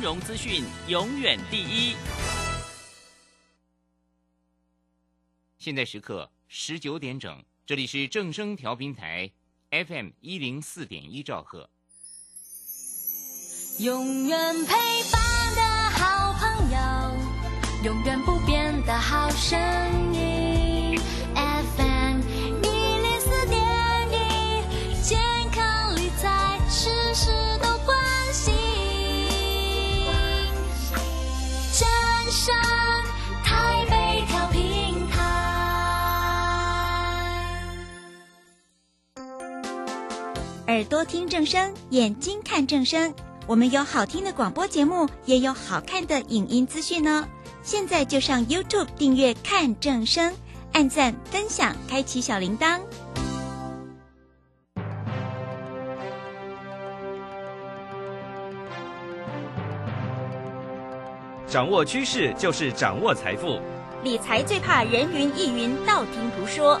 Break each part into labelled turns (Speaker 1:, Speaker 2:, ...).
Speaker 1: 融资讯永远第一。现在时刻十九点整，这里是正声调频台 FM 一零四点一兆赫。
Speaker 2: 永远陪伴的好朋友，永远不变的好声音。
Speaker 3: 耳朵听正声，眼睛看正声。我们有好听的广播节目，也有好看的影音资讯呢。现在就上 YouTube 订阅看正声，按赞、分享，开启小铃铛。
Speaker 4: 掌握趋势就是掌握财富，
Speaker 3: 理财最怕人云亦云、道听途说。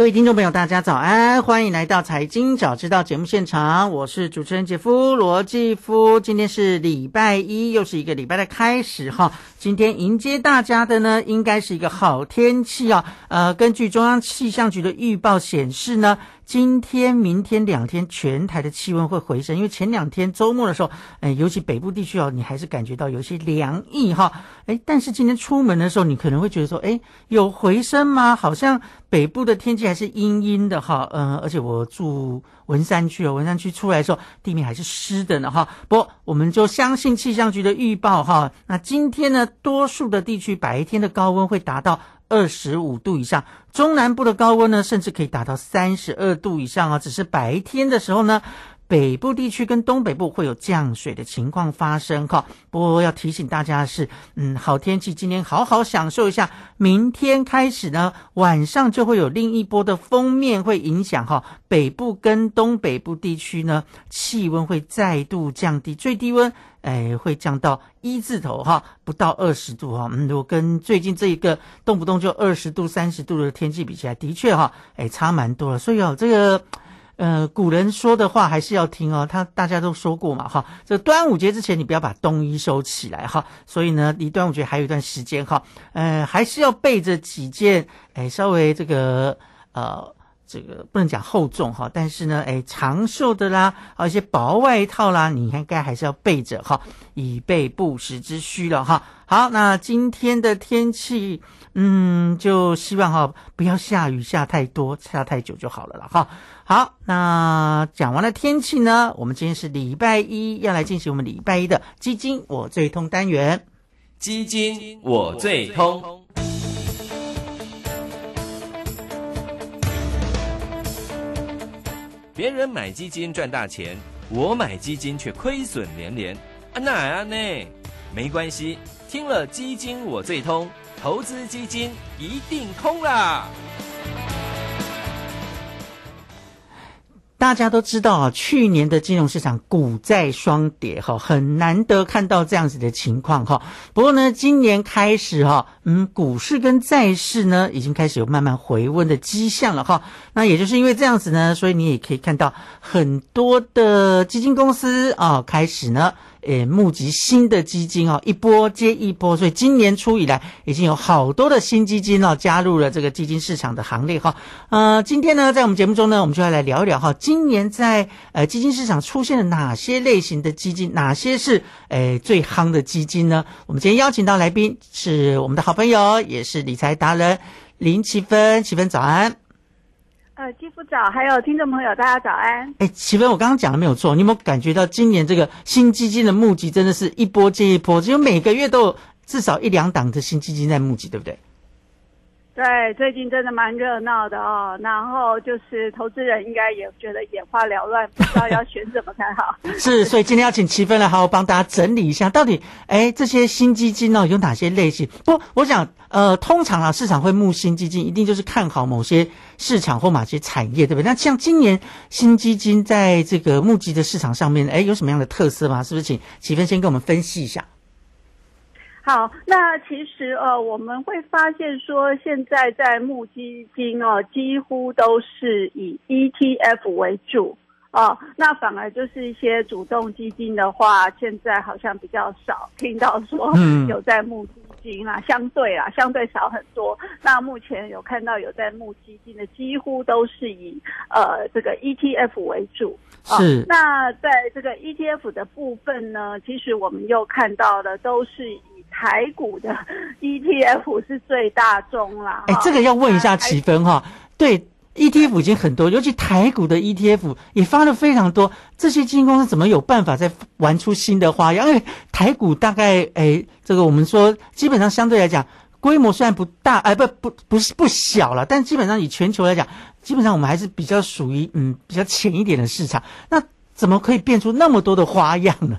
Speaker 5: 各位听众朋友，大家早安，欢迎来到《财经早知道》节目现场，我是主持人杰夫罗继夫。今天是礼拜一，又是一个礼拜的开始哈。今天迎接大家的呢，应该是一个好天气啊。呃，根据中央气象局的预报显示呢。今天、明天两天，全台的气温会回升，因为前两天周末的时候，哎，尤其北部地区哦，你还是感觉到有些凉意哈，哎，但是今天出门的时候，你可能会觉得说，哎，有回升吗？好像北部的天气还是阴阴的哈，嗯，而且我住文山区哦，文山区出来的时候，地面还是湿的呢哈。不过，我们就相信气象局的预报哈，那今天呢，多数的地区白天的高温会达到。二十五度以上，中南部的高温呢，甚至可以达到三十二度以上啊！只是白天的时候呢，北部地区跟东北部会有降水的情况发生哈。不过要提醒大家的是，嗯，好天气，今天好好享受一下。明天开始呢，晚上就会有另一波的封面会影响哈，北部跟东北部地区呢，气温会再度降低，最低温。哎，会降到一字头哈，不到二十度哈。嗯，如果跟最近这一个动不动就二十度、三十度的天气比起来，的确哈，哎，差蛮多了。所以哦，这个呃，古人说的话还是要听哦。他大家都说过嘛哈，这端午节之前你不要把冬衣收起来哈。所以呢，离端午节还有一段时间哈，呃，还是要备着几件哎，稍微这个呃。这个不能讲厚重哈，但是呢，哎，长袖的啦，还有一些薄外套啦，你应该还是要备着哈，以备不时之需了哈。好，那今天的天气，嗯，就希望哈不要下雨下太多，下太久就好了了哈。好，那讲完了天气呢，我们今天是礼拜一，要来进行我们礼拜一的基金我最通单元，
Speaker 4: 基金我最通。别人买基金赚大钱，我买基金却亏损连连。啊，那啊呢？没关系，听了基金我最通，投资基金一定通啦！
Speaker 5: 大家都知道啊，去年的金融市场股债双跌哈，很难得看到这样子的情况哈。不过呢，今年开始哈，嗯，股市跟债市呢，已经开始有慢慢回温的迹象了哈。那也就是因为这样子呢，所以你也可以看到很多的基金公司啊，开始呢。诶，募集新的基金哦，一波接一波，所以今年初以来，已经有好多的新基金哦加入了这个基金市场的行列哈。呃，今天呢，在我们节目中呢，我们就要来聊一聊哈，今年在呃基金市场出现了哪些类型的基金，哪些是诶最夯的基金呢？我们今天邀请到来宾是我们的好朋友，也是理财达人林奇芬，奇芬早安。
Speaker 6: 呃，肌肤早，还有听众朋友，大家早安。
Speaker 5: 哎，启芬，我刚刚讲的没有错，你有没有感觉到今年这个新基金的募集真的是一波接一波，只有每个月都有至少一两档的新基金在募集，对不对？
Speaker 6: 对，最近真的蛮热闹的哦。然后就是投资人应该也觉得眼花缭乱，不知道要选什么才好。
Speaker 5: 是，所以今天要请齐芬来好好帮大家整理一下，到底哎这些新基金呢有哪些类型？不，我想呃，通常啊市场会募新基金，一定就是看好某些市场或某些产业，对不对？那像今年新基金在这个募集的市场上面，哎，有什么样的特色吗？是不是请齐芬先跟我们分析一下？
Speaker 6: 好，那其实呃，我们会发现说，现在在募基金哦，几乎都是以 ETF 为主哦。那反而就是一些主动基金的话，现在好像比较少听到说有在募基金啦，相对啦，相对少很多。那目前有看到有在募基金的，几乎都是以呃这个 ETF 为主。
Speaker 5: 是。
Speaker 6: 那在这个 ETF 的部分呢，其实我们又看到的都是。台股的 ETF 是最大宗啦。
Speaker 5: 哎，这个要问一下奇芬哈。对，ETF 已经很多，尤其台股的 ETF 也发了非常多。这些基金公司怎么有办法再玩出新的花样？因为台股大概哎，这个我们说基本上相对来讲规模虽然不大，哎不不不是不小了，但基本上以全球来讲，基本上我们还是比较属于嗯比较浅一点的市场。那怎么可以变出那么多的花样呢？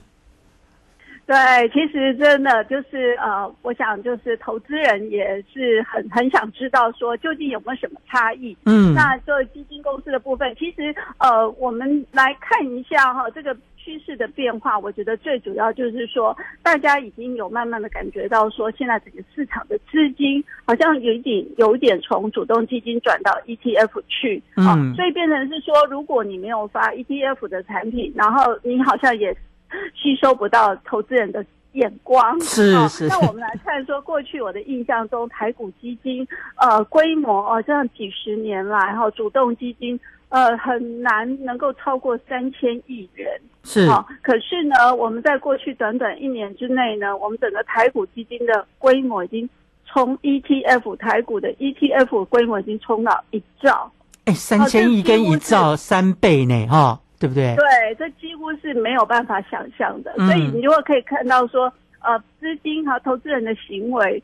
Speaker 6: 对，其实真的就是呃，我想就是投资人也是很很想知道说究竟有没有什么差异。
Speaker 5: 嗯，
Speaker 6: 那做基金公司的部分，其实呃，我们来看一下哈，这个趋势的变化，我觉得最主要就是说，大家已经有慢慢的感觉到说，现在整个市场的资金好像有一点有一点从主动基金转到 ETF 去啊，所以变成是说，如果你没有发 ETF 的产品，然后你好像也。吸收不到投资人的眼光，
Speaker 5: 是是。
Speaker 6: 那我们来看说，过去我的印象中，台股基金呃规模哦，这样几十年来哈，主动基金呃很难能够超过三千亿元，
Speaker 5: 是。
Speaker 6: 可是呢，我们在过去短短一年之内呢，我们整个台股基金的规模已经从 ETF 台股的 ETF 规模已经冲到一兆，
Speaker 5: 哎，三千亿跟一兆三倍呢，哈。对不对？
Speaker 6: 对，这几乎是没有办法想象的。所以你如果可以看到说，呃，资金和投资人的行为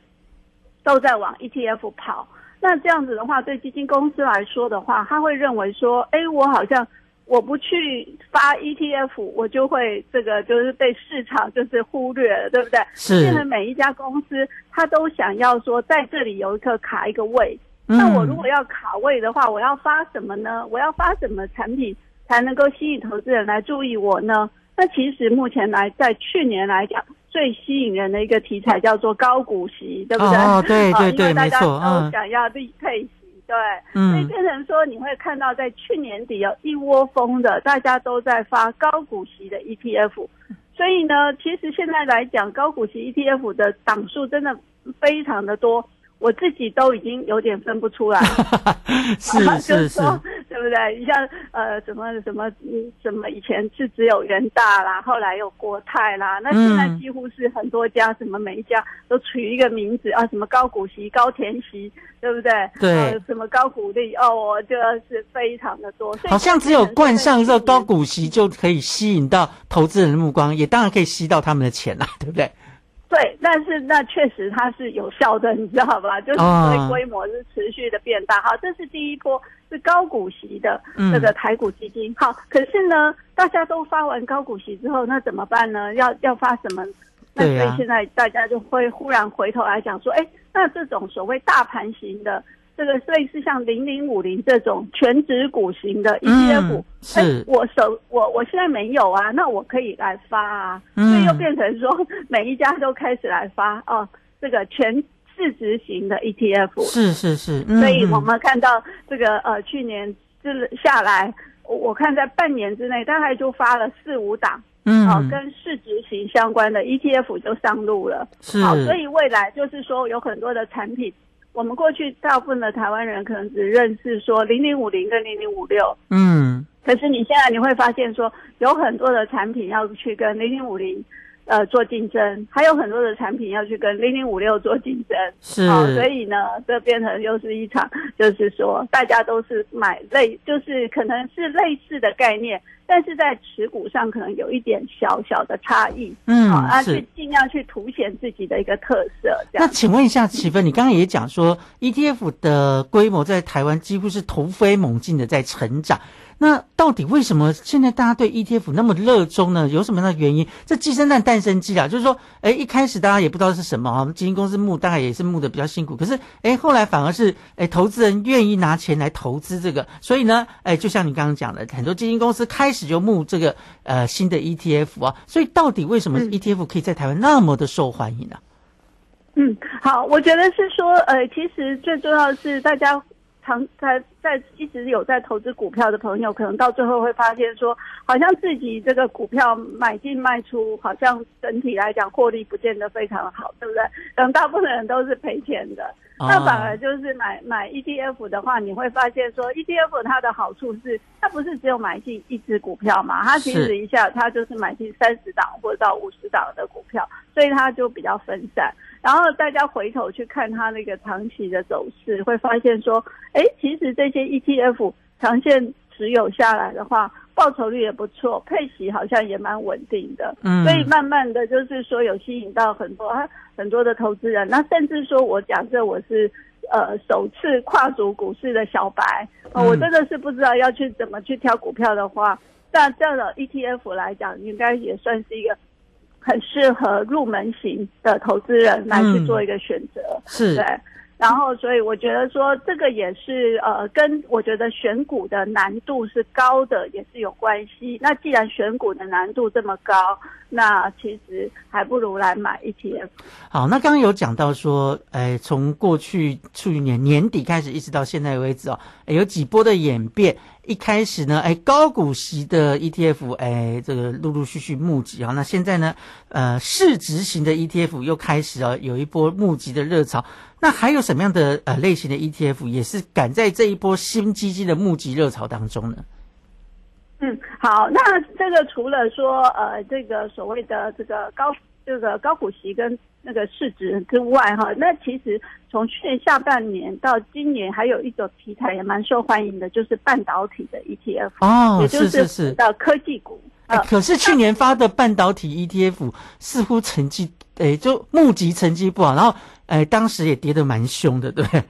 Speaker 6: 都在往 ETF 跑，那这样子的话，对基金公司来说的话，他会认为说，哎，我好像我不去发 ETF，我就会这个就是被市场就是忽略了，对不对？
Speaker 5: 是。
Speaker 6: 现在每一家公司，他都想要说，在这里有一个卡一个位。那我如果要卡位的话，我要发什么呢？我要发什么产品？才能够吸引投资人来注意我呢？那其实目前来在去年来讲，最吸引人的一个题材叫做高股息，对不对？
Speaker 5: 哦，对对 对，
Speaker 6: 没
Speaker 5: 错，
Speaker 6: 都想要利配息，对，所以变成说你会看到在去年底有一窝蜂的，大家都在发高股息的 ETF，所以呢，其实现在来讲，高股息 ETF 的档数真的非常的多。我自己都已经有点分不出来，
Speaker 5: 是是是，
Speaker 6: 对不对？你像呃什么什么嗯什么以前是只有人大啦，后来有国泰啦，那现在几乎是很多家，什么每一家都取一个名字啊，什么高股息、高填息，对不对？
Speaker 5: 对，
Speaker 6: 什么高股利哦，我觉得是非常的多。
Speaker 5: 好像只有冠上这高股息就可以吸引到投资人的目光，也当然可以吸到他们的钱啦，对不对？
Speaker 6: 对，但是那确实它是有效的，你知道吧？就是所以规模是持续的变大。好，这是第一波是高股息的这个台股基金。好，可是呢，大家都发完高股息之后，那怎么办呢？要要发什么？那所以现在大家就会忽然回头来讲说，哎，那这种所谓大盘型的。这个类似像零零五零这种全指股型的 ETF，
Speaker 5: 是，
Speaker 6: 我手我我现在没有啊，那我可以来发啊，所以又变成说每一家都开始来发哦，这个全市值型的 ETF，
Speaker 5: 是是是，
Speaker 6: 所以我们看到这个呃去年这下来，我看在半年之内大概就发了四五档，
Speaker 5: 嗯，
Speaker 6: 好跟市值型相关的 ETF 就上路了，
Speaker 5: 是，
Speaker 6: 好，所以未来就是说有很多的产品。我们过去大部分的台湾人可能只认识说零零五零跟零零五六，
Speaker 5: 嗯，
Speaker 6: 可是你现在你会发现说有很多的产品要去跟零零五零呃做竞争，还有很多的产品要去跟零零五六做竞争。
Speaker 5: 是，
Speaker 6: 哦，所以呢，这变成又是一场，就是说大家都是买类，就是可能是类似的概念，但是在持股上可能有一点小小的差异。
Speaker 5: 嗯
Speaker 6: 啊，去尽量去凸显自己的一个特色，这
Speaker 5: 那。请问一下，齐芬，你刚刚也讲说，ETF 的规模在台湾几乎是突飞猛进的在成长。那到底为什么现在大家对 ETF 那么热衷呢？有什么样的原因？这鸡生蛋，蛋生鸡啊，就是说，哎，一开始大家也不知道是什么啊，基金公司募大概也是募的比较辛苦，可是，哎，后来反而是，哎，投资人愿意拿钱来投资这个，所以呢，哎，就像你刚刚讲的，很多基金公司开始就募这个呃新的 ETF 啊，所以到底为什么
Speaker 6: 嗯。
Speaker 5: ETF 可以在台湾那么的受欢迎呢、
Speaker 6: 嗯，好，我觉得是说，呃，其实最重要的是大家常在在一直有在投资股票的朋友，可能到最后会发现说，好像自己这个股票买进卖出，好像整体来讲获利不见得非常好，对不对？可能大部分人都是赔钱的。那反而就是买买 ETF 的话，你会发现说 ETF 它的好处是，它不是只有买进一只股票嘛，它其实一下它就是买进三十档或者到五十档的股票，所以它就比较分散。然后大家回头去看它那个长期的走势，会发现说，哎，其实这些 ETF 长线持有下来的话，报酬率也不错，配息好像也蛮稳定的。
Speaker 5: 嗯
Speaker 6: 所以慢慢的就是说有吸引到很多啊很多的投资人，那甚至说我假设我是呃首次跨足股市的小白，呃
Speaker 5: 嗯
Speaker 6: 我真的是不知道要去怎么去挑股票的话，那这样的 ETF 来讲，应该也算是一个很适合入门型的投资人来去做一个选择。
Speaker 5: 是
Speaker 6: 对，然后所以我觉得说这个也是呃，跟我觉得选股的难度是高的也是有关系。那既然选股的难度这么高，那其实还不如来买 E ETF。
Speaker 5: 好，那刚刚有讲到说，哎，从过去去年年底开始，一直到现在为止哦，哎有几波的演变。一开始呢，哎，高股息的 ETF，哎，这个陆陆续续募集啊。那现在呢，呃，市值型的 ETF 又开始啊，有一波募集的热潮。那还有什么样的呃类型的 ETF 也是赶在这一波新基金的募集热潮当中呢？
Speaker 6: 嗯，好，那这个除了说呃这个所谓的这个高这个高股息跟那个市值之外哈，那其实从去年下半年到今年，还有一种题材也蛮受欢迎的，就是半导体的 ETF，、
Speaker 5: 哦，
Speaker 6: 也就是
Speaker 5: 是是。
Speaker 6: 的科技股。
Speaker 5: 可是去年发的半导体 ETF 似乎成绩，哎，就募集成绩不好，然后，哎，当时也跌得蛮凶的，对不对？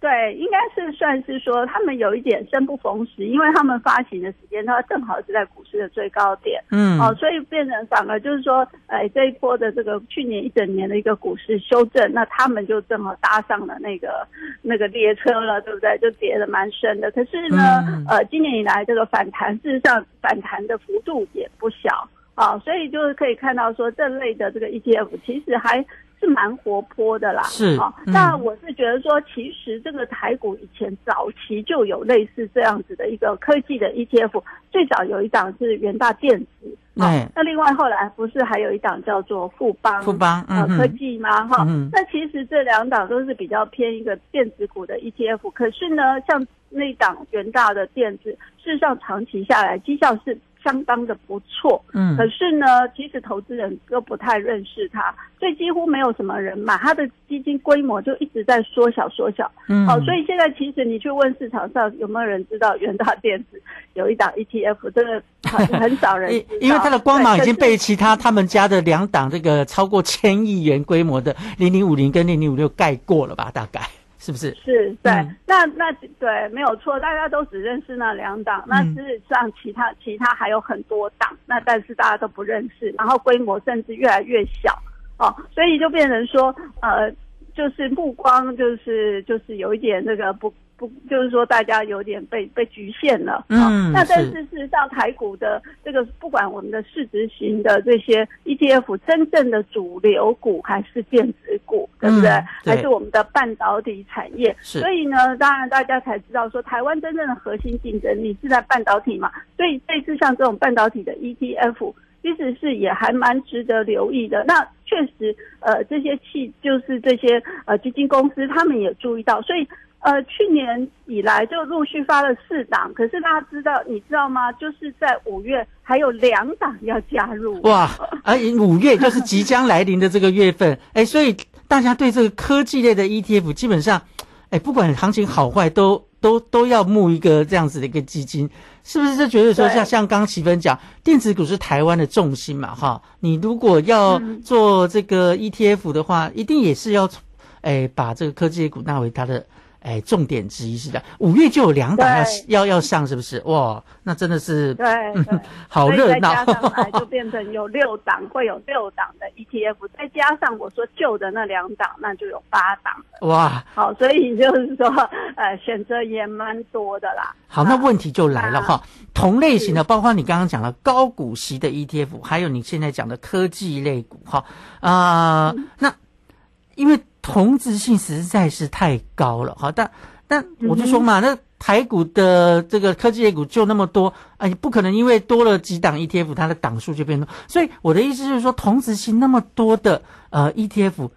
Speaker 6: 对，应该是算是说他们有一点生不逢时，因为他们发行的时间它正好是在股市的最高点。
Speaker 5: 嗯，
Speaker 6: 哦，所以变成反而就是说，哎，这一波的这个去年一整年的一个股市修正，那他们就正好搭上了那个那个列车了，对不对？就跌得蛮深的。可是呢，
Speaker 5: 嗯
Speaker 6: 呃，今年以来这个反弹，事实上反弹的幅度也不小啊，所以就是可以看到说，这类的这个 ETF 其实还。是蛮活泼的啦，
Speaker 5: 是
Speaker 6: 啊。
Speaker 5: 嗯
Speaker 6: 那我是觉得说，其实这个台股以前早期就有类似这样子的一个科技的 ETF，最早有一档是元大电子，啊
Speaker 5: 对，
Speaker 6: 那另外后来不是还有一档叫做富邦
Speaker 5: 富邦，
Speaker 6: 呃
Speaker 5: 嗯哼
Speaker 6: 科技吗？哈、
Speaker 5: 嗯
Speaker 6: 那其实这两档都是比较偏一个电子股的 ETF，可是呢，像那档元大的电子，事实上长期下来绩效是相当的不错，
Speaker 5: 嗯。
Speaker 6: 可是呢，其实投资人都不太认识它，所以几乎没有什么人买，它的基金规模就一直在缩小缩小。
Speaker 5: 嗯，
Speaker 6: 好、所以现在其实你去问市场上有没有人知道元大电子 有一档 ETF，真的很很少人
Speaker 5: 因
Speaker 6: 知道，
Speaker 5: 因为它的光芒已经被其他他们家的两档这个超过千亿元规模的零零五零跟零零五六盖过了吧？大概是不是？
Speaker 6: 是对，
Speaker 5: 嗯
Speaker 6: 那那对没有错，大家都只认识那两档，那
Speaker 5: 嗯
Speaker 6: 事实上其他其他还有很多档，那但是大家都不认识，然后规模甚至越来越小哦，所以就变成说呃，就是目光就是就是有一点那个不。不，就是说大家有点被被局限了，
Speaker 5: 嗯
Speaker 6: 哦那但
Speaker 5: 是
Speaker 6: 是事实上台股的这个，不管我们的市值型的这些 ETF，真正的主流股还是电子股，对不对？
Speaker 5: 嗯对
Speaker 6: 还是我们的半导体产业。所以呢，当然大家才知道说，台湾真正的核心竞争力是在半导体嘛。所以这次像这种半导体的 ETF，其实是也还蛮值得留意的。那确实，呃，这些企就是这些呃基金公司，他们也注意到，所以呃，去年以来就陆续发了四档，可是大家知道，你知道吗？就是在五月还有两档要加入。
Speaker 5: 哇，而五月就是即将来临的这个月份，哎，所以大家对这个科技类的 ETF 基本上，哎，不管行情好坏，都都都要募一个这样子的一个基金，是不是？就觉得说，像像刚刚奇芬讲，电子股是台湾的重心嘛，哈，你如果要
Speaker 6: 嗯
Speaker 5: 做这个 ETF 的话，一定也是要，哎，把这个科技股纳为它的。哎，重点之一是的，五月就有两档要要要上，是不是？哇，那真的是
Speaker 6: 对对，
Speaker 5: 好热闹
Speaker 6: 加。上来就变成有六档，会有六档的 ETF，再加上我说旧的那两档，那就有八档了。
Speaker 5: 哇，
Speaker 6: 好，所以就是说，呃，选择也蛮多的啦。
Speaker 5: 好，那问题就来了
Speaker 6: 啊
Speaker 5: 哈。同类型的，包括你刚刚讲的高股息的 ETF，还有你现在讲的科技类股哈啊、那因为同质性实在是太高了好，但但我就说嘛，那台股的这个科技类股就那么多，哎，不可能因为多了几档 ETF，它的档数就变多。所以我的意思就是说，同质性那么多的呃 ETF。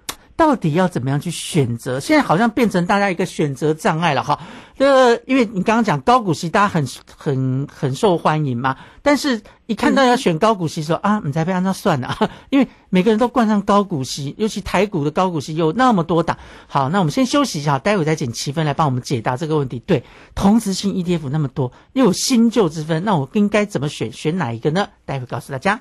Speaker 5: 到底要怎么样去选择？现在好像变成大家一个选择障碍了哈。这，因为你刚刚讲高股息，大家很很很受欢迎嘛，但是一看到要选高股息的时候、啊，你才被按照算了，因为每个人都冠上高股息，尤其台股的高股息有那么多档。好，那我们先休息一下，待会再请齐芬来帮我们解答这个问题。对，同时性 ETF 那么多，又有新旧之分，那我应该怎么选？选哪一个呢？待会告诉大家。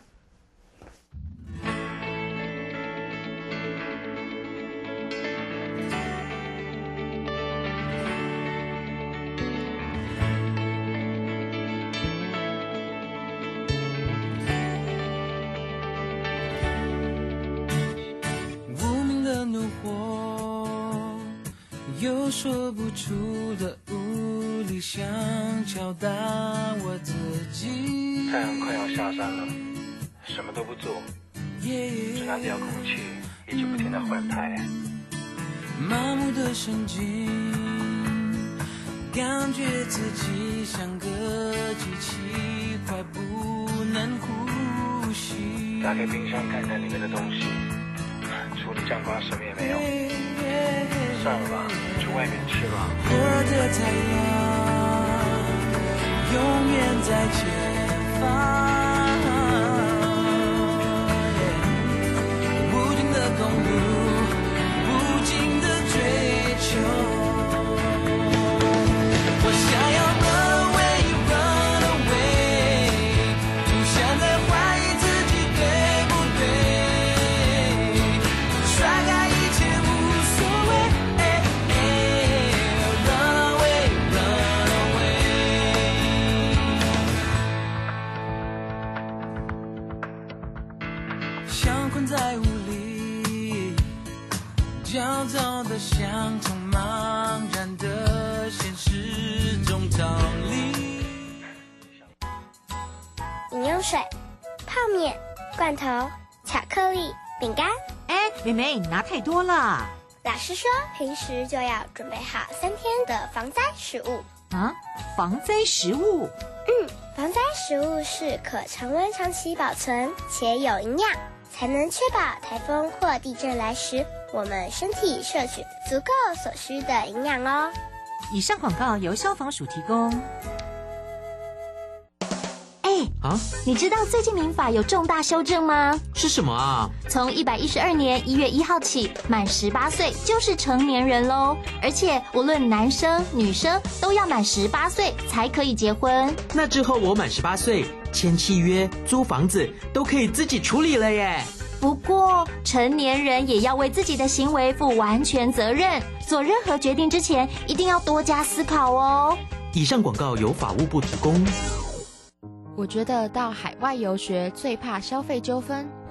Speaker 7: 说不出的无力，想敲打我自己。
Speaker 8: 太阳快要下山了，什么都不做，只拿遥控器一直不停的换台。
Speaker 7: 麻木的神经，感觉自己像个机器，快不能呼吸。
Speaker 8: 打开冰箱看看里面的东西，除了酱瓜什么也没有。算了吧，去外面吃吧。
Speaker 7: 我的太阳永远在前方。像困在雾里，焦躁的像从茫然的现实中逃离。
Speaker 9: 饮用水、泡面、罐头、巧克力、饼干。
Speaker 10: 哎，妹妹，你拿太多了。
Speaker 9: 老师说，平时就要准备好三天的防灾食物。
Speaker 10: 啊，防灾食物？
Speaker 9: 嗯，防灾食物是可常温长期保存且有营养，才能确保台风或地震来时，我们身体摄取足够所需的营养哦。
Speaker 10: 以上广告由消防署提供。
Speaker 11: 哎，
Speaker 12: 啊，
Speaker 11: 你知道最近民法有重大修正吗？
Speaker 12: 是什么啊？
Speaker 11: 从一百一十二年一月一号起，满十八岁就是成年人喽。而且无论男生女生都要满十八岁才可以结婚。
Speaker 12: 那之后我满十八岁，签契约、租房子都可以自己处理了耶。
Speaker 11: 不过，成年人也要为自己的行为负完全责任，做任何决定之前一定要多加思考哦。
Speaker 12: 以上广告由法务部提供。
Speaker 13: 我觉得到海外游学最怕消费纠纷，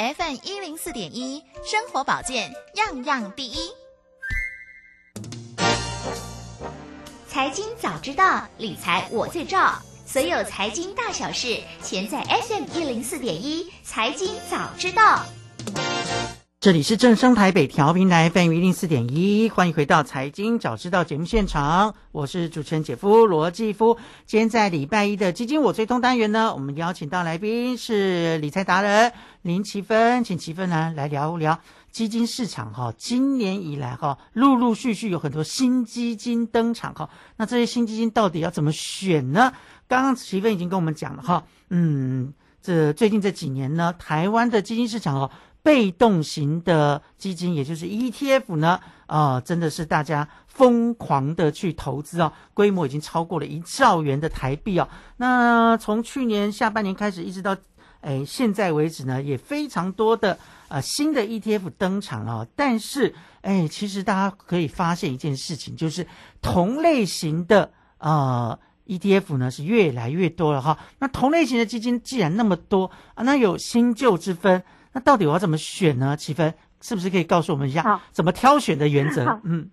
Speaker 14: FM 一零四点一，生活保健样样第一。
Speaker 11: 财经早知道，理财我最照。所有财经大小事，全在 FM 一零四点一。财经早知道，
Speaker 5: 这里是正声台北调频台 FM 一零四点一，欢迎回到财经早知道节目现场，我是主持人姐夫罗继夫。今天在礼拜一的基金我最通单元呢，我们邀请到来宾是理财达人林奇芬，请奇芬呢来聊聊。基金市场哈，今年以来哈，陆陆续续有很多新基金登场哈。那这些新基金到底要怎么选呢？刚刚奇芬已经跟我们讲了哈，嗯，这最近这几年呢，台湾的基金市场哦，被动型的基金，也就是 ETF 呢，啊，真的是大家疯狂的去投资哦，规模已经超过了一兆元的台币哦。那从去年下半年开始，一直到哎现在为止呢，也非常多的。啊，新的 ETF 登场了，但是，哎，其实大家可以发现一件事情，就是同类型的呃 ETF 呢是越来越多了哈。那同类型的基金既然那么多啊，那有新旧之分，那到底我要怎么选呢？齐芬是不是可以告诉我们一下怎么挑选的原则？
Speaker 6: 嗯，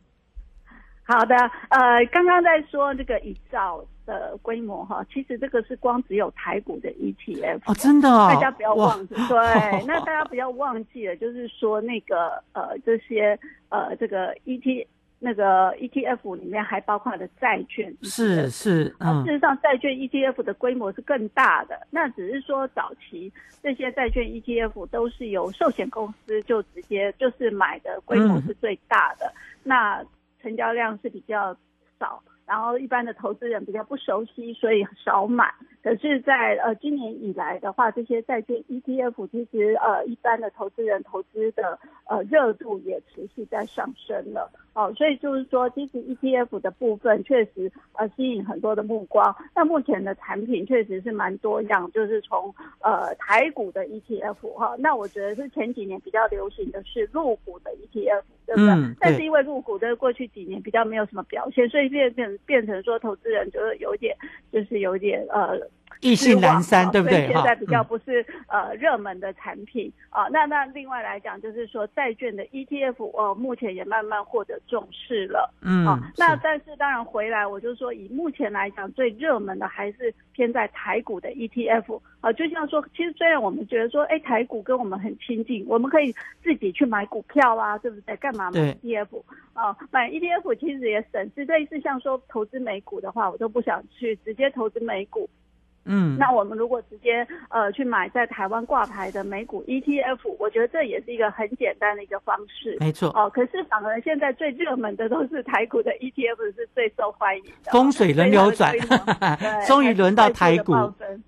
Speaker 6: 好的，呃，刚刚在说这个一兆。的规模哈，其实这个是光只有台股的 ETF
Speaker 5: 哦，真的，大
Speaker 6: 家不要忘记，对，那大家不要忘记了，就是说那个呃这些呃这个 ET 那个 ETF 里面还包括了债券，
Speaker 5: 是是，
Speaker 6: 嗯，事实上债券 ETF 的规模是更大的，那只是说早期这些债券 ETF 都是由寿险公司就直接就是买的规模是最大的，那成交量是比较少。然后一般的投资人比较不熟悉，所以少买。可是，在呃今年以来的话，这些债券 ETF 其实呃一般的投资人投资的呃热度也持续在上升了。哦，所以就是说，其实 ETF 的部分确实呃吸引很多的目光。那目前的产品确实是蛮多样，就是从呃台股的 ETF 哈，那我觉得是前几年比较流行的是入股的 ETF，对不对？但是因为入股的过去几年比较没有什么表现，所以变变变成说投资人就是有点就是有点呃。
Speaker 5: 意兴阑珊，对不对？
Speaker 6: 现在比较不是呃热门的产品啊。那那另外来讲，就是说债券的 ETF，呃，目前也慢慢获得重视了。嗯，那但是当然回来，我就说以目前来讲，最热门的还是偏在台股的 ETF 啊。就像说，其实虽然我们觉得说，哎，台股跟我们很亲近，我们可以自己去买股票啊，对不对？干嘛买 ETF 啊？买 ETF 其实也省事。类似像说投资美股的话，我都不想去直接投资美股。
Speaker 5: 嗯，
Speaker 6: 那我们如果直接呃去买在台湾挂牌的美股 ETF，我觉得这也是一个很简单的一个方式。
Speaker 5: 没错。
Speaker 6: 哦，可是反而现在最热门的都是台股的 ETF 是最受欢迎的。
Speaker 5: 风水轮流转，终于轮到台股。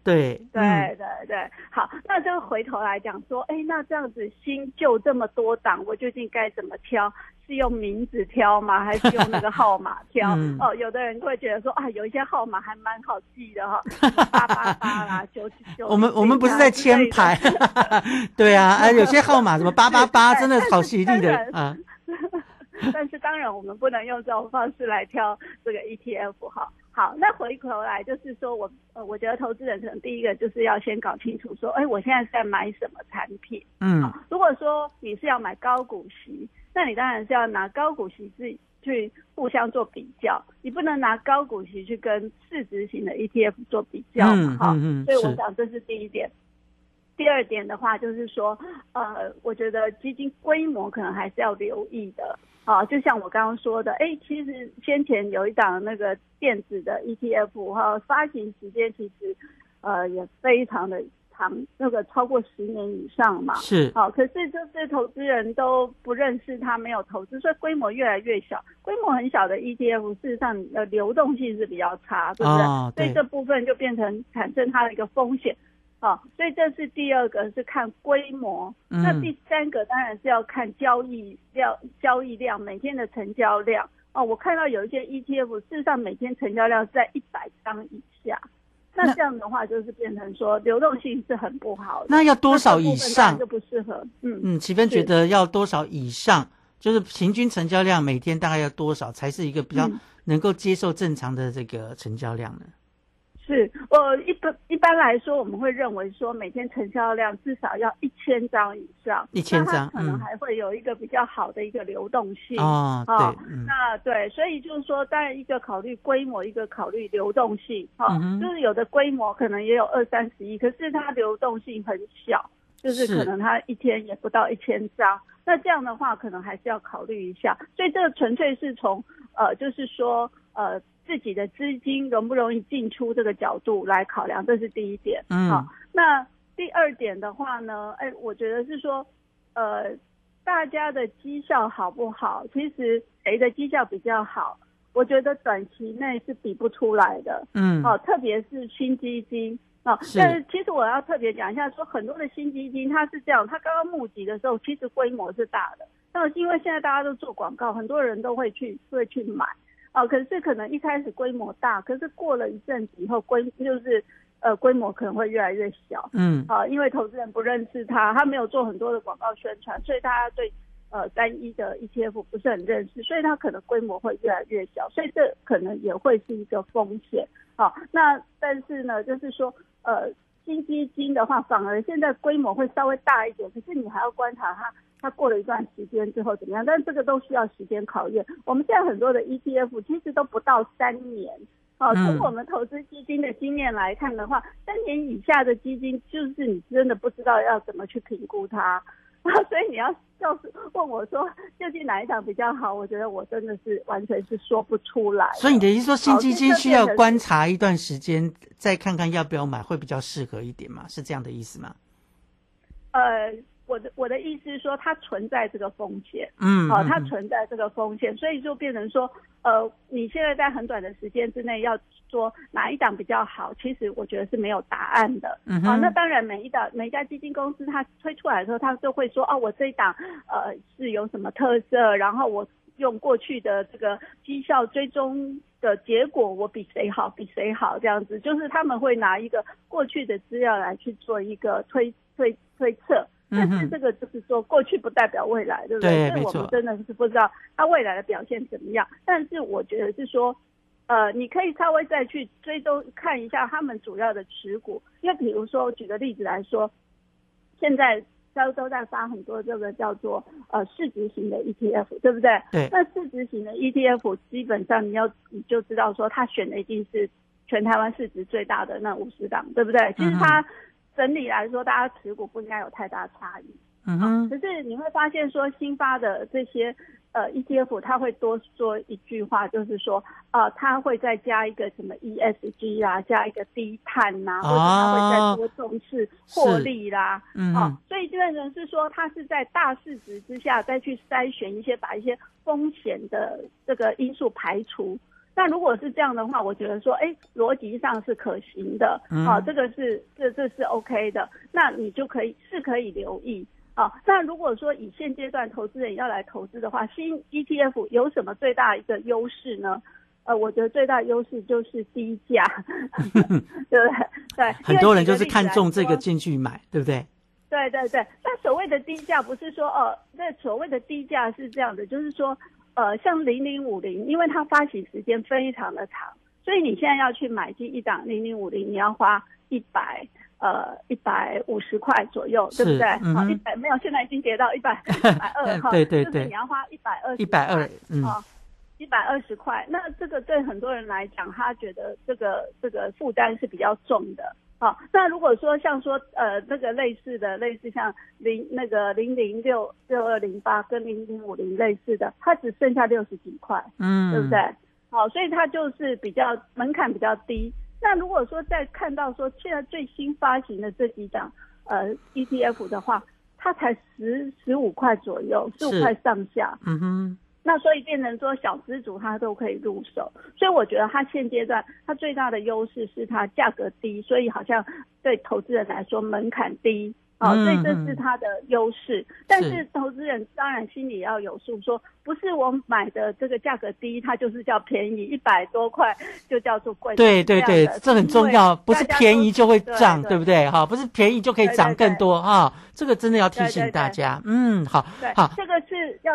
Speaker 5: 对
Speaker 6: 对对对，好，那就回头来讲说，哎，那这样子新旧这么多档，我究竟该怎么挑？是用名字挑吗？还是用那个号码 挑？哦，有的人会觉得说啊，有一些号码还蛮好记的哈，八八八啦，九九九。
Speaker 5: 我们我们不是在签牌，对啊，啊，有些号码什么八八八，真的好犀利的啊。
Speaker 6: 但是当然，我们不能用这种方式来挑这个 ETF 哈。好，那回头来就是说我呃，我觉得投资人可能第一个就是要先搞清楚说，哎，我现在是在买什么产品？
Speaker 5: 嗯，
Speaker 6: 如果说你是要买高股息。那你当然是要拿高股息去去互相做比较，你不能拿高股息去跟市值型的 ETF 做比较嘛？哈，所以我想这是第一点。第二点的话就是说，呃，我觉得基金规模可能还是要留意的。啊，就像我刚刚说的，哎，其实先前有一档那个电子的 ETF 哈、发行时间其实呃也非常的长，那个超过十年以上嘛。
Speaker 5: 是
Speaker 6: 好、可是就是投资人都不认识它，没有投资，所以规模越来越小。规模很小的 ETF，事实上呃流动性是比较差，对不对？
Speaker 5: 哦对
Speaker 6: 所以这部分就变成产生它的一个风险。啊，所以这是第二个是看规模，
Speaker 5: 嗯
Speaker 6: 那第三个当然是要看交易量、交易量每天的成交量。哦，我看到有一些 ETF，事实上每天成交量是在一百张以下，那这样的话就是变成说流动性是很不好的。
Speaker 5: 那要多少以上
Speaker 6: 就不适合？嗯
Speaker 5: 嗯，奇芬觉得要多少以上，就是平均成交量每天大概要多少才是一个比较
Speaker 6: 嗯
Speaker 5: 能够接受正常的这个成交量呢？
Speaker 6: 是，我，一般一般来说，我们会认为说每天成交量至少要一千张以上
Speaker 5: ，1000
Speaker 6: 那它
Speaker 5: 张
Speaker 6: 可能
Speaker 5: 嗯。
Speaker 6: 还会有一个比较好的一个流动性
Speaker 5: 哦对嗯。
Speaker 6: 那对，所以就是说，当然一个考虑规模，一个考虑流动性，哈、
Speaker 5: 嗯
Speaker 6: 就是有的规模可能也有二三十亿，可是它流动性很小，就是
Speaker 5: 是。
Speaker 6: 可能它一天也不到一千张，那这样的话可能还是要考虑一下。所以这个纯粹是从呃，就是说呃自己的资金容不容易进出这个角度来考量，这是第一点。
Speaker 5: 嗯
Speaker 6: 好，那第二点的话呢，哎，我觉得是说，呃，大家的绩效好不好？其实谁的绩效比较好？我觉得短期内是比不出来的。
Speaker 5: 嗯
Speaker 6: 哦，特别是新基金。哦，
Speaker 5: 是
Speaker 6: 但是其实我要特别讲一下，说很多的新基金它是这样，它刚刚募集的时候，其实规模是大的，那么因为现在大家都做广告，很多人都会去会去买，哦，可是可能一开始规模大，可是过了一阵子以后，规就是呃规模可能会越来越小，
Speaker 5: 嗯
Speaker 6: 啊，因为投资人不认识他，他没有做很多的广告宣传，所以大家对呃单一的 ETF 不是很认识，所以他可能规模会越来越小，所以这可能也会是一个风险。好、那但是呢，就是说呃新基金的话，反而现在规模会稍微大一点，可是你还要观察它。它过了一段时间之后怎么样？但是这个都需要时间考验。我们现在很多的 ETF 其实都不到三年，哦，
Speaker 5: 嗯
Speaker 6: 从我们投资基金的经验来看的话，三年以下的基金，就是你真的不知道要怎么去评估它。所以你要告诉问我说，究竟哪一档比较好？我觉得我真的是完全是说不出来。
Speaker 5: 所以你的意思说，新基金需要观察一段时间，再看看要不要买，会比较适合一点嘛？是这样的意思吗？
Speaker 6: 呃，我的我的意思是说，它存在这个风险，好、它
Speaker 5: 嗯嗯嗯
Speaker 6: 存在这个风险，所以就变成说，呃，你现在在很短的时间之内要说哪一档比较好，其实我觉得是没有答案的。
Speaker 5: 嗯哼
Speaker 6: 啊，那当然每一档每一家基金公司它推出来的时候，它就会说，哦，我这一档呃是有什么特色，然后我用过去的这个绩效追踪的结果，我比谁好，比谁好这样子，就是他们会拿一个过去的资料来去做一个推推推测。但是这个就是说，过去不代表未来，对不所以
Speaker 5: 对没错
Speaker 6: 我们真的是不知道它未来的表现怎么样。但是我觉得是说，呃，你可以稍微再去追踪看一下他们主要的持股，因为比如说举个例子来说，现在都都在发很多这个叫做呃市值型的 ETF，对不对？
Speaker 5: 对
Speaker 6: 那市值型的 ETF 基本上你要你就知道说，它选的一定是全台湾市值最大的那五十档，对不对？其实它整理来说，大家持股不应该有太大差异。
Speaker 5: 嗯哼，
Speaker 6: 可是你会发现说，新发的这些呃 ETF，它会多说一句话，就是说，呃，它会再加一个什么 ESG 啊，加一个低碳呐、或者它会再多重视获利啦，
Speaker 5: 嗯
Speaker 6: 哦，所以就变成是说，它是在大市值之下再去筛选一些，把一些风险的这个因素排除。那如果是这样的话，我觉得说，哎，逻辑上是可行的，
Speaker 5: 嗯
Speaker 6: 好、这个是这这是 OK 的，那你就可以是可以留意。啊，那如果说以现阶段投资人要来投资的话，新 ETF 有什么最大一个优势呢？呃，我觉得最大优势就是低价，对不对？对，
Speaker 5: 很多人就是看中这个
Speaker 6: 说
Speaker 5: 进去买，对不对？
Speaker 6: 对对对，那所谓的低价不是说哦，那所谓的低价是这样的，就是说，呃，像零零五零，因为它发行时间非常的长，所以你现在要去买进一档零零五零，你要花一百呃一百五十块左右，对不对？好，一百没有，现在已经跌到一百 一百二哈，
Speaker 5: 对对对
Speaker 6: 就是你要花一百二
Speaker 5: 一百二嗯
Speaker 6: 哦一百二十块，那这个对很多人来讲，他觉得这个这个负担是比较重的。好，那如果说像说呃那个类似的，类似像零那个零零六六二零八跟零零五零类似的，它只剩下六十几块，
Speaker 5: 嗯
Speaker 6: 对不对？好，所以它就是比较门槛比较低。那如果说再看到说现在最新发行的这几档呃 ETF 的话，它才十十五块左右，十五
Speaker 5: 是
Speaker 6: 块上下。
Speaker 5: 嗯哼，
Speaker 6: 那所以变成说小资主他都可以入手，所以我觉得他现阶段他最大的优势是它价格低，所以好像对投资人来说门槛低。哦，
Speaker 5: 嗯
Speaker 6: 所以这是
Speaker 5: 嗯
Speaker 6: 它的优势，但是
Speaker 5: 是
Speaker 6: 投资人当然心里要有数说不是我买的这个价格低，它就是叫便宜，一百多块就叫做贵。
Speaker 5: 对对对，这很重要，不是便宜就会涨，对
Speaker 6: 对
Speaker 5: 不对？哈，不是便宜就可以涨更多哈，这个真的要提醒
Speaker 6: 对对对
Speaker 5: 大家。嗯，好，
Speaker 6: 对
Speaker 5: 好，，
Speaker 6: 这个是要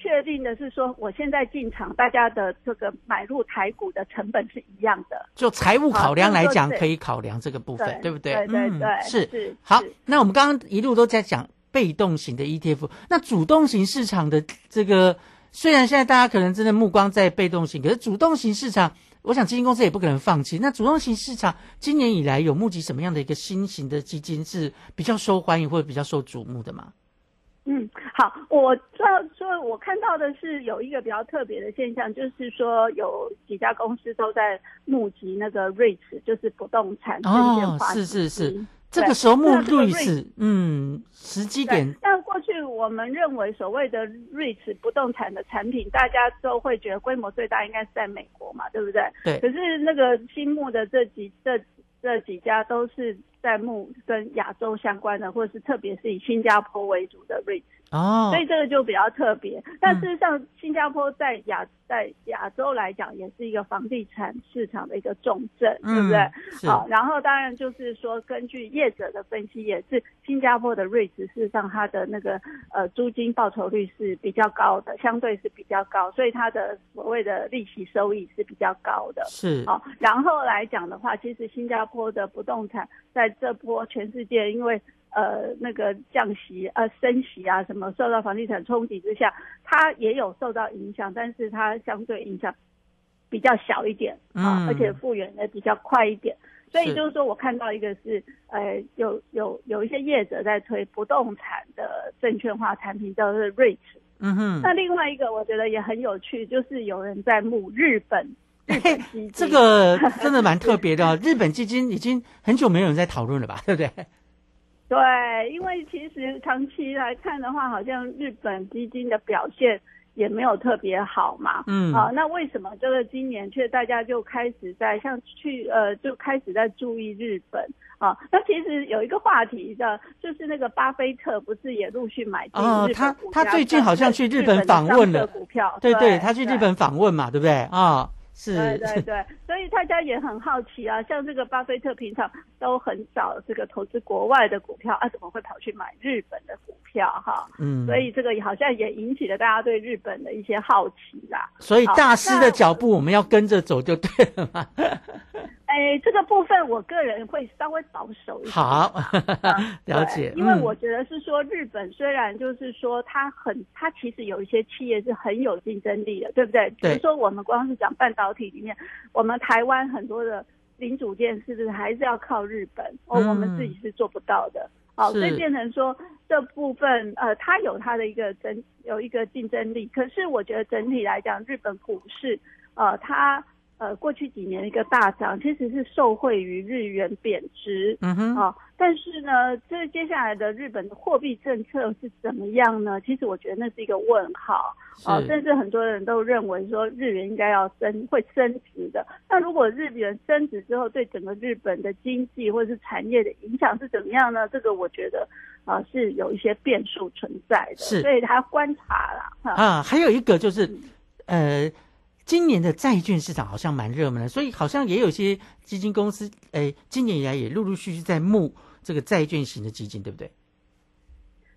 Speaker 6: 确定的是说，我现在进场，大家的这个买入台股的成本是一样的。
Speaker 5: 就财务考量来讲，可以考量这个部分，
Speaker 6: 对
Speaker 5: 对不对？
Speaker 6: 对对
Speaker 5: 嗯
Speaker 6: 对
Speaker 5: 是
Speaker 6: 是
Speaker 5: 好。那我们刚刚一路都在讲被动型的 ETF，那主动型市场的这个，虽然现在大家可能真的目光在被动型，可是主动型市场，我想基金公司也不可能放弃。那主动型市场今年以来有募集什么样的一个新型的基金是比较受欢迎或者比较受瞩目的吗？
Speaker 6: 嗯，好，我知道说，我看到的是有一个比较特别的现象，就是说有几家公司都在募集那个 REITs，就是不动产证券
Speaker 5: 哦，
Speaker 6: 化
Speaker 5: 是是是。这个时候募
Speaker 6: 那这个
Speaker 5: 率
Speaker 6: REIT
Speaker 5: 是嗯时机点，
Speaker 6: 但过去我们认为所谓的 REITs 不动产的产品，大家都会觉得规模最大应该是在美国嘛，对不对？
Speaker 5: 对。
Speaker 6: 可是那个新募的这几这这几家都是在募跟亚洲相关的，或者是特别是以新加坡为主的瑞。
Speaker 5: 哦
Speaker 6: 所以这个就比较特别。但事实上，新加坡在亚在亚洲来讲，也是一个房地产市场的一个重镇，
Speaker 5: 嗯
Speaker 6: 对不对？
Speaker 5: 是
Speaker 6: 好，然后当然就是说，根据业者的分析，也是新加坡的 REIT 事实上它的那个呃租金报酬率是比较高的，相对是比较高，所以它的所谓的利息收益是比较高的。
Speaker 5: 是
Speaker 6: 好，然后来讲的话，其实新加坡的不动产在这波全世界因为呃那个降息呃升息啊什么受到房地产冲击之下，它也有受到影响，但是它相对影响比较小一点啊，
Speaker 5: 嗯
Speaker 6: 而且复原的比较快一点。所以就是说我看到一个是，呃，有有有一些业者在推不动产的证券化产品，叫做 REIT。
Speaker 5: 嗯哼，
Speaker 6: 那另外一个我觉得也很有趣，就是有人在募日本日本基金，
Speaker 5: 这个真的蛮 特别的、哦，日本基金已经很久没有人在讨论了吧，对不对？
Speaker 6: 对，因为其实长期来看的话，好像日本基金的表现也没有特别好嘛。
Speaker 5: 嗯
Speaker 6: 啊，那为什么这个今年却大家就开始在像去呃就开始在注意日本啊？那其实有一个话题的，就是那个巴菲特不是也陆续买进
Speaker 5: 哦
Speaker 6: 日，股票
Speaker 5: 他最近好像去日本
Speaker 6: 的
Speaker 5: 访问了
Speaker 6: 股票，
Speaker 5: 对
Speaker 6: 对，
Speaker 5: 他去日本访问嘛，对不对？啊、是，
Speaker 6: 对对对，所以大家也很好奇啊，像这个巴菲特平常都很少这个投资国外的股票啊，怎么会跑去买日本的股票哈？
Speaker 5: 嗯
Speaker 6: 所以这个好像也引起了大家对日本的一些好奇啦。
Speaker 5: 所以大师的脚步我们要跟着走就对了嘛。
Speaker 6: 哎，这个部分我个人会稍微保守一点。
Speaker 5: 好，了解，嗯
Speaker 6: 因为我觉得是说，日本虽然就是说它很，它其实有一些企业是很有竞争力的，对不对？比
Speaker 5: 对
Speaker 6: 如说我们光是讲半导体里面，我们台湾很多的零组件是不是还是要靠日本？哦，
Speaker 5: 嗯
Speaker 6: 我们自己是做不到的。好，
Speaker 5: 是
Speaker 6: 所以变成说这部分呃，它有它的一个争有一个竞争力，可是我觉得整体来讲，日本股市呃，它呃过去几年的一个大涨，其实是受惠于日元贬值。
Speaker 5: 嗯哼，
Speaker 6: 啊，但是呢，这接下来的日本的货币政策是怎么样呢？其实我觉得那是一个问号啊，
Speaker 5: 是
Speaker 6: 甚至很多人都认为说日元应该要升，会升值的。那如果日元升值之后，对整个日本的经济或者是产业的影响是怎么样呢？这个我觉得啊是有一些变数存在的，
Speaker 5: 是
Speaker 6: 所以还要观察啦。哈
Speaker 5: 啊，还有一个就是，呃，今年的债券市场好像蛮热门的，所以好像也有一些基金公司，哎，今年以来也陆陆续续在募这个债券型的基金，对不对？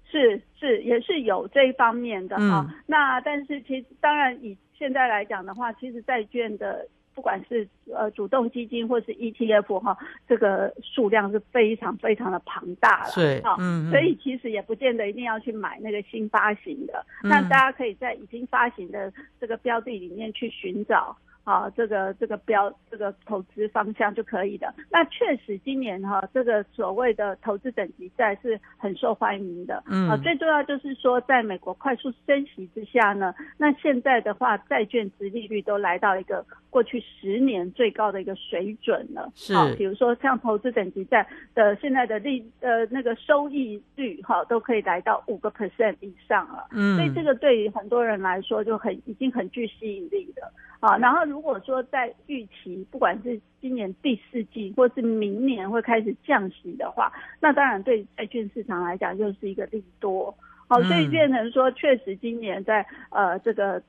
Speaker 6: 是是，也是有这一方面的哈、
Speaker 5: 嗯
Speaker 6: 那但是其实当然以现在来讲的话，其实债券的不管是呃主动基金或是 ETF 哈，这个数量是非常非常的庞大了。
Speaker 5: 对
Speaker 6: 哈
Speaker 5: 嗯嗯
Speaker 6: 所以其实也不见得一定要去买那个新发行的，
Speaker 5: 嗯
Speaker 6: 那大家可以在已经发行的这个标的里面去寻找。啊，这个这个标这个投资方向就可以的。那确实今年哈、这个所谓的投资等级债是很受欢迎的。
Speaker 5: 嗯
Speaker 6: 啊，最重要就是说，在美国快速升息之下呢，那现在的话，债券值利率都来到一个过去十年最高的一个水准了。
Speaker 5: 是
Speaker 6: 啊，比如说像投资等级债的现在的利呃那个收益率哈、都可以来到五个 percent 以上了。
Speaker 5: 嗯
Speaker 6: 所以这个对于很多人来说就很已经很具吸引力的啊。然后如果说在预期不管是今年第四季或是明年会开始降息的话，那当然对债券市场来讲就是一个利多。好、所以
Speaker 5: 嗯
Speaker 6: 变成说，确实今年在呃这个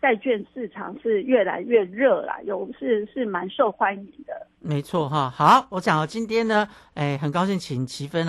Speaker 6: 债券市场是越来越热啦，有是是蛮受欢迎的。
Speaker 5: 没错哈。好，我讲哦，今天呢，哎，很高兴请齐芬